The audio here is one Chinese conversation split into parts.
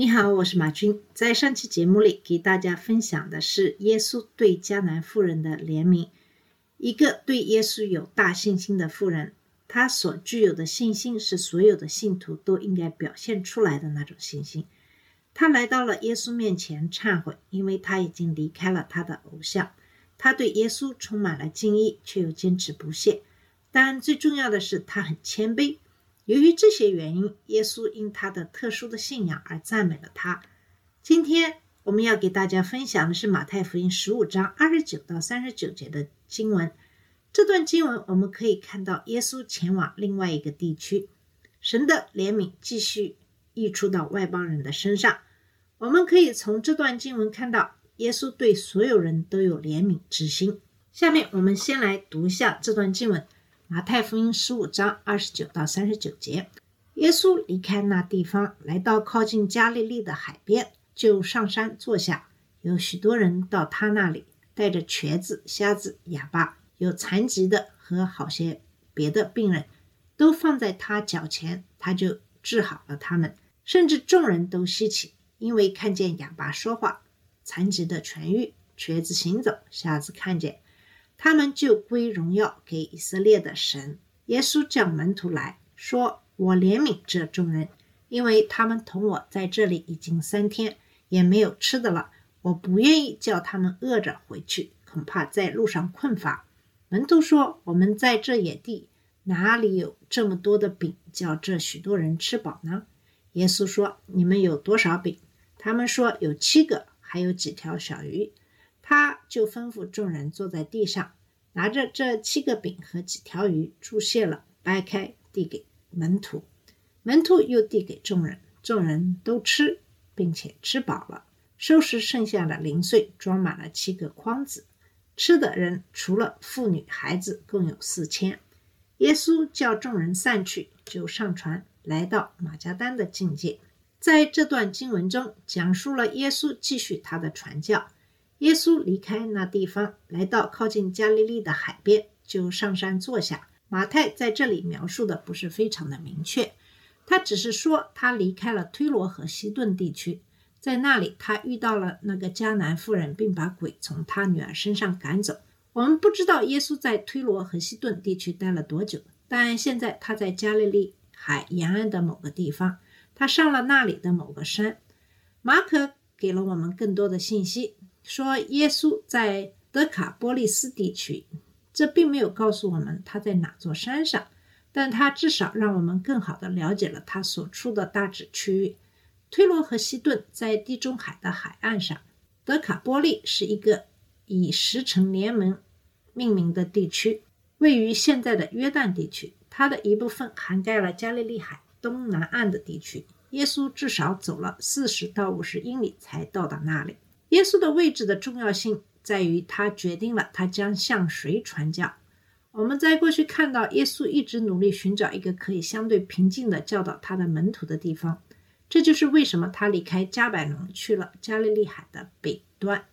你好，我是马军。在上期节目里，给大家分享的是耶稣对迦南妇人的怜悯。一个对耶稣有大信心的妇人，她所具有的信心是所有的信徒都应该表现出来的那种信心。她来到了耶稣面前忏悔，因为她已经离开了她的偶像。她对耶稣充满了敬意，却又坚持不懈。但最重要的是，她很谦卑。由于这些原因，耶稣因他的特殊的信仰而赞美了他。今天我们要给大家分享的是马太福音十五章二十九到三十九节的经文。这段经文我们可以看到，耶稣前往另外一个地区，神的怜悯继续溢出到外邦人的身上。我们可以从这段经文看到，耶稣对所有人都有怜悯之心。下面我们先来读一下这段经文。马太福音十五章二十九到三十九节，耶稣离开那地方，来到靠近加利利的海边，就上山坐下。有许多人到他那里，带着瘸子、瞎子、哑巴，有残疾的和好些别的病人，都放在他脚前，他就治好了他们。甚至众人都稀奇，因为看见哑巴说话，残疾的痊愈，瘸子行走，瞎子看见。他们就归荣耀给以色列的神。耶稣叫门徒来说：“我怜悯这众人，因为他们同我在这里已经三天，也没有吃的了。我不愿意叫他们饿着回去，恐怕在路上困乏。”门徒说：“我们在这野地，哪里有这么多的饼，叫这许多人吃饱呢？”耶稣说：“你们有多少饼？”他们说：“有七个，还有几条小鱼。”他就吩咐众人坐在地上，拿着这七个饼和几条鱼，注谢了，掰开，递给门徒。门徒又递给众人，众人都吃，并且吃饱了，收拾剩下的零碎，装满了七个筐子。吃的人除了妇女孩子，共有四千。耶稣叫众人散去，就上船，来到马加丹的境界。在这段经文中，讲述了耶稣继续他的传教。耶稣离开那地方，来到靠近加利利的海边，就上山坐下。马太在这里描述的不是非常的明确，他只是说他离开了推罗和西顿地区，在那里他遇到了那个迦南妇人，并把鬼从他女儿身上赶走。我们不知道耶稣在推罗和西顿地区待了多久，但现在他在加利利海沿岸的某个地方，他上了那里的某个山。马可给了我们更多的信息。说耶稣在德卡波利斯地区，这并没有告诉我们他在哪座山上，但他至少让我们更好的了解了他所处的大致区域。推罗和西顿在地中海的海岸上，德卡波利是一个以十城联盟命名的地区，位于现在的约旦地区，它的一部分涵盖了加利利海东南岸的地区。耶稣至少走了四十到五十英里才到达那里。耶稣的位置的重要性在于，他决定了他将向谁传教。我们在过去看到，耶稣一直努力寻找一个可以相对平静的教导他的门徒的地方。这就是为什么他离开加百农去了加利利海的北端。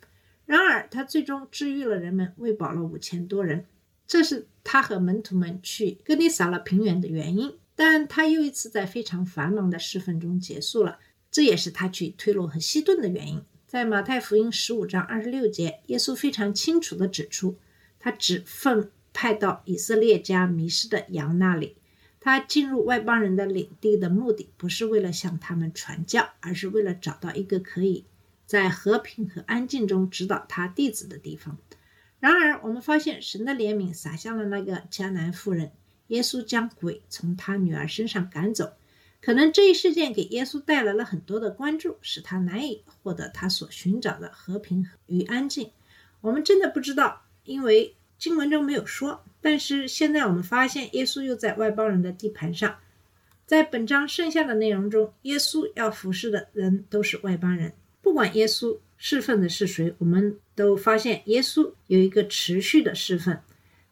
然而，他最终治愈了人们，喂饱了五千多人，这是他和门徒们去哥尼撒勒平原的原因。但他又一次在非常繁忙的侍奉中结束了，这也是他去推罗和西顿的原因。在马太福音十五章二十六节，耶稣非常清楚地指出，他只奉派到以色列家迷失的羊那里。他进入外邦人的领地的目的，不是为了向他们传教，而是为了找到一个可以在和平和安静中指导他弟子的地方。然而，我们发现神的怜悯洒向了那个迦南妇人，耶稣将鬼从他女儿身上赶走。可能这一事件给耶稣带来了很多的关注，使他难以获得他所寻找的和平与安静。我们真的不知道，因为经文中没有说。但是现在我们发现，耶稣又在外邦人的地盘上。在本章剩下的内容中，耶稣要服侍的人都是外邦人，不管耶稣侍奉的是谁，我们都发现耶稣有一个持续的侍奉。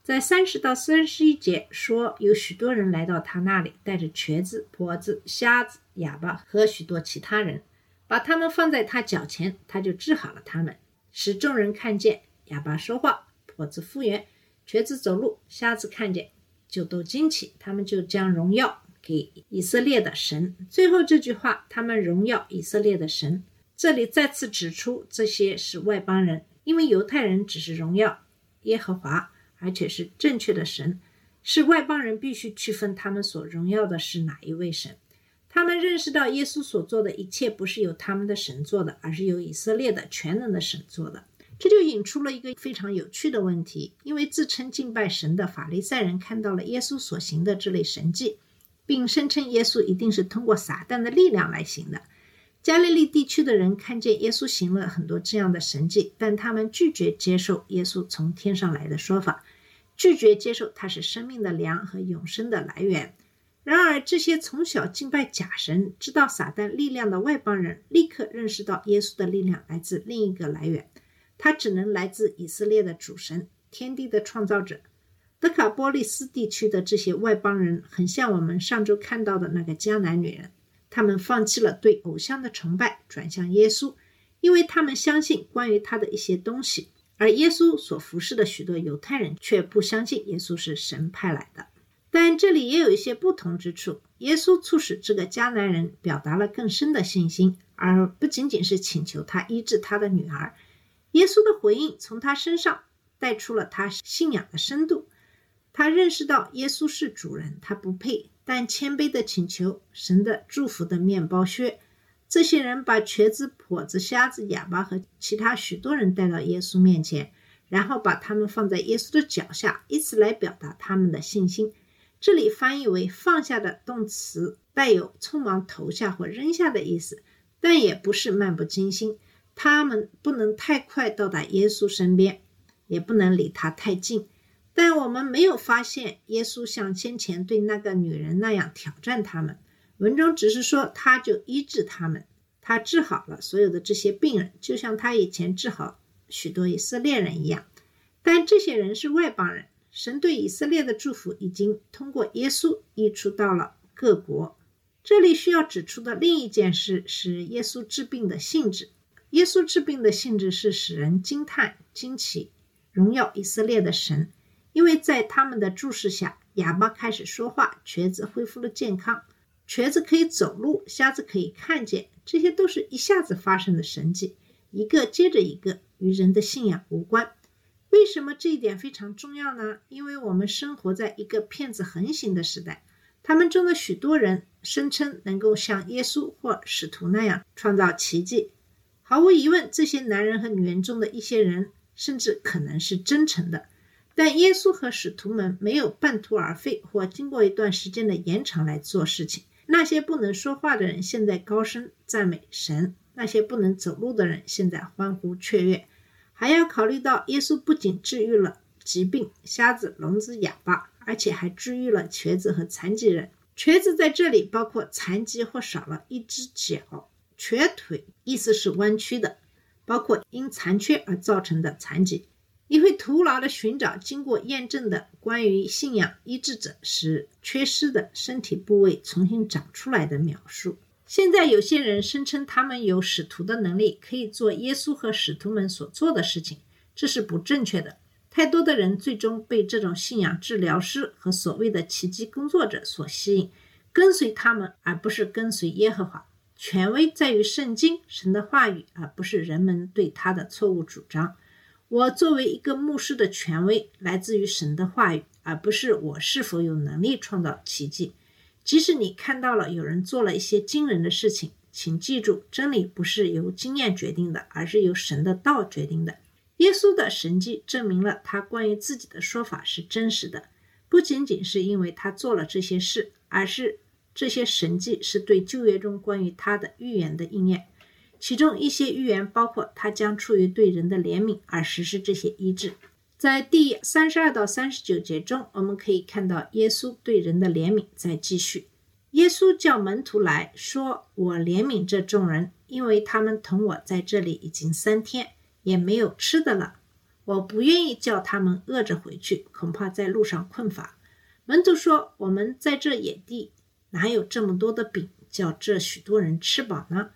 在三十到三十一节说，有许多人来到他那里，带着瘸子、跛子、瞎子、哑巴和许多其他人，把他们放在他脚前，他就治好了他们，使众人看见，哑巴说话，跛子复原，瘸子走路，瞎子看见，就都惊奇，他们就将荣耀给以色列的神。最后这句话，他们荣耀以色列的神，这里再次指出这些是外邦人，因为犹太人只是荣耀耶和华。而且是正确的神，是外邦人必须区分他们所荣耀的是哪一位神。他们认识到耶稣所做的一切不是由他们的神做的，而是由以色列的全能的神做的。这就引出了一个非常有趣的问题：因为自称敬拜神的法利赛人看到了耶稣所行的这类神迹，并声称耶稣一定是通过撒旦的力量来行的。加利利地区的人看见耶稣行了很多这样的神迹，但他们拒绝接受耶稣从天上来的说法。拒绝接受他是生命的粮和永生的来源。然而，这些从小敬拜假神、知道撒旦力量的外邦人，立刻认识到耶稣的力量来自另一个来源，他只能来自以色列的主神、天地的创造者。德卡波利斯地区的这些外邦人，很像我们上周看到的那个迦南女人，他们放弃了对偶像的崇拜，转向耶稣，因为他们相信关于他的一些东西。而耶稣所服侍的许多犹太人却不相信耶稣是神派来的，但这里也有一些不同之处。耶稣促使这个迦南人表达了更深的信心，而不仅仅是请求他医治他的女儿。耶稣的回应从他身上带出了他信仰的深度。他认识到耶稣是主人，他不配，但谦卑的请求神的祝福的面包屑。这些人把瘸子、跛子、瞎子、哑巴和其他许多人带到耶稣面前，然后把他们放在耶稣的脚下，以此来表达他们的信心。这里翻译为“放下”的动词带有匆忙投下或扔下的意思，但也不是漫不经心。他们不能太快到达耶稣身边，也不能离他太近。但我们没有发现耶稣像先前对那个女人那样挑战他们。文中只是说，他就医治他们，他治好了所有的这些病人，就像他以前治好许多以色列人一样。但这些人是外邦人，神对以色列的祝福已经通过耶稣溢出到了各国。这里需要指出的另一件事是耶稣治病的性质。耶稣治病的性质是使人惊叹、惊奇、荣耀以色列的神，因为在他们的注视下，哑巴开始说话，瘸子恢复了健康。瘸子可以走路，瞎子可以看见，这些都是一下子发生的神迹，一个接着一个，与人的信仰无关。为什么这一点非常重要呢？因为我们生活在一个骗子横行的时代，他们中的许多人声称能够像耶稣或使徒那样创造奇迹。毫无疑问，这些男人和女人中的一些人甚至可能是真诚的。但耶稣和使徒们没有半途而废，或经过一段时间的延长来做事情。那些不能说话的人现在高声赞美神，那些不能走路的人现在欢呼雀跃。还要考虑到，耶稣不仅治愈了疾病、瞎子、聋子、哑巴，而且还治愈了瘸子和残疾人。瘸子在这里包括残疾或少了一只脚；瘸腿意思是弯曲的，包括因残缺而造成的残疾。你会徒劳的寻找经过验证的关于信仰医治者使缺失的身体部位重新长出来的描述。现在有些人声称他们有使徒的能力，可以做耶稣和使徒们所做的事情，这是不正确的。太多的人最终被这种信仰治疗师和所谓的奇迹工作者所吸引，跟随他们而不是跟随耶和华。权威在于圣经神的话语，而不是人们对他的错误主张。我作为一个牧师的权威来自于神的话语，而不是我是否有能力创造奇迹。即使你看到了有人做了一些惊人的事情，请记住，真理不是由经验决定的，而是由神的道决定的。耶稣的神迹证明了他关于自己的说法是真实的，不仅仅是因为他做了这些事，而是这些神迹是对旧约中关于他的预言的应验。其中一些预言包括，他将出于对人的怜悯而实施这些医治。在第三十二到三十九节中，我们可以看到耶稣对人的怜悯在继续。耶稣叫门徒来说：“我怜悯这众人，因为他们同我在这里已经三天，也没有吃的了。我不愿意叫他们饿着回去，恐怕在路上困乏。”门徒说：“我们在这野地，哪有这么多的饼，叫这许多人吃饱呢？”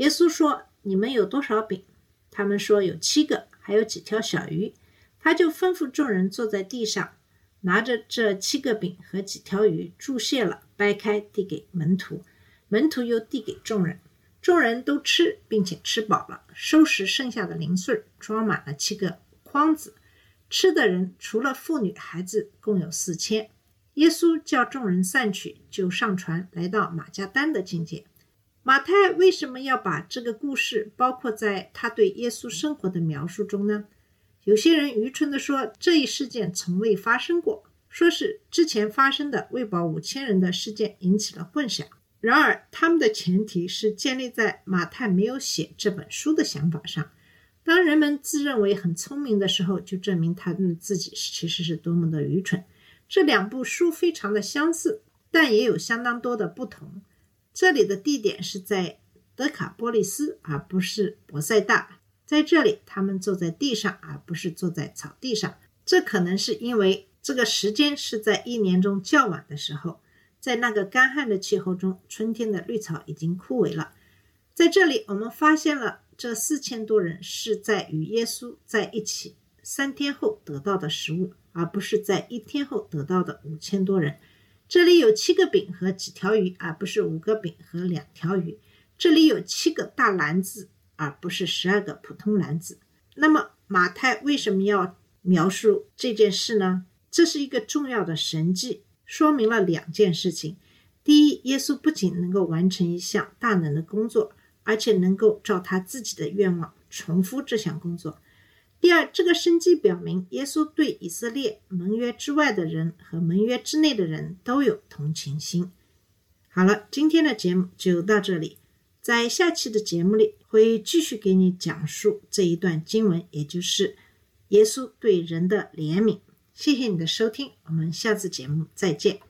耶稣说：“你们有多少饼？”他们说：“有七个，还有几条小鱼。”他就吩咐众人坐在地上。拿着这七个饼和几条鱼，注谢了，掰开递给门徒，门徒又递给众人，众人都吃，并且吃饱了，收拾剩下的零碎，装满了七个筐子。吃的人除了妇女孩子，共有四千。耶稣叫众人散去，就上船来到马加丹的境界。马太为什么要把这个故事包括在他对耶稣生活的描述中呢？有些人愚蠢地说，这一事件从未发生过，说是之前发生的喂饱五千人的事件引起了混淆。然而，他们的前提是建立在马太没有写这本书的想法上。当人们自认为很聪明的时候，就证明他们自己其实是多么的愚蠢。这两部书非常的相似，但也有相当多的不同。这里的地点是在德卡波利斯，而不是博塞大。在这里，他们坐在地上，而不是坐在草地上。这可能是因为这个时间是在一年中较晚的时候，在那个干旱的气候中，春天的绿草已经枯萎了。在这里，我们发现了这四千多人是在与耶稣在一起三天后得到的食物，而不是在一天后得到的五千多人。这里有七个饼和几条鱼，而不是五个饼和两条鱼。这里有七个大篮子。而不是十二个普通篮子。那么马太为什么要描述这件事呢？这是一个重要的神迹，说明了两件事情：第一，耶稣不仅能够完成一项大能的工作，而且能够照他自己的愿望重复这项工作；第二，这个生机表明耶稣对以色列盟约之外的人和盟约之内的人都有同情心。好了，今天的节目就到这里。在下期的节目里，会继续给你讲述这一段经文，也就是耶稣对人的怜悯。谢谢你的收听，我们下次节目再见。